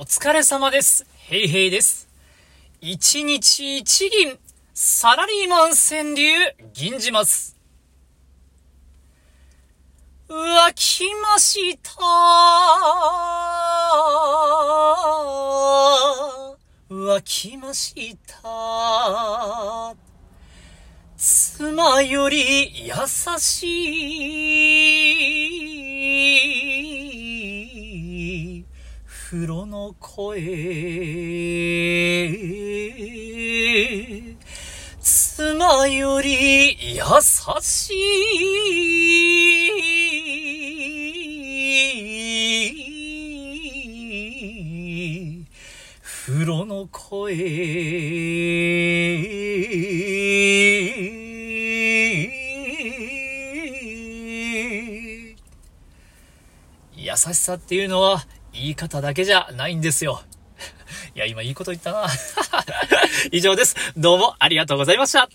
お疲れ様です。ヘイヘイです。一日一銀、サラリーマン川柳、銀じます。湧きました。湧きました。妻より優しい風呂の声妻より優しい風呂の声優しさっていうのは言い方だけじゃないんですよ。いや、今いいこと言ったな。以上です。どうもありがとうございました。